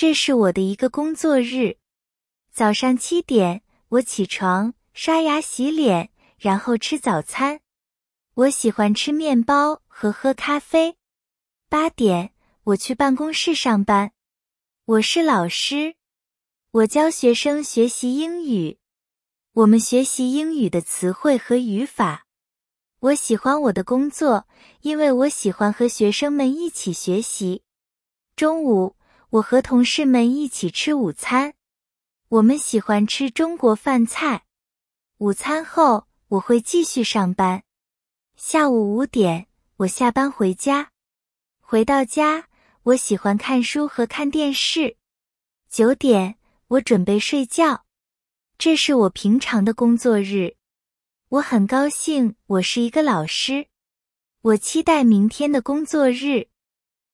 这是我的一个工作日。早上七点，我起床、刷牙、洗脸，然后吃早餐。我喜欢吃面包和喝咖啡。八点，我去办公室上班。我是老师，我教学生学习英语。我们学习英语的词汇和语法。我喜欢我的工作，因为我喜欢和学生们一起学习。中午，我和同事们一起吃午餐。我们喜欢吃中国饭菜。午餐后，我会继续上班。下午五点，我下班回家。回到家，我喜欢看书和看电视。九点，我准备睡觉。这是我平常的工作日。我很高兴，我是一个老师。我期待明天的工作日。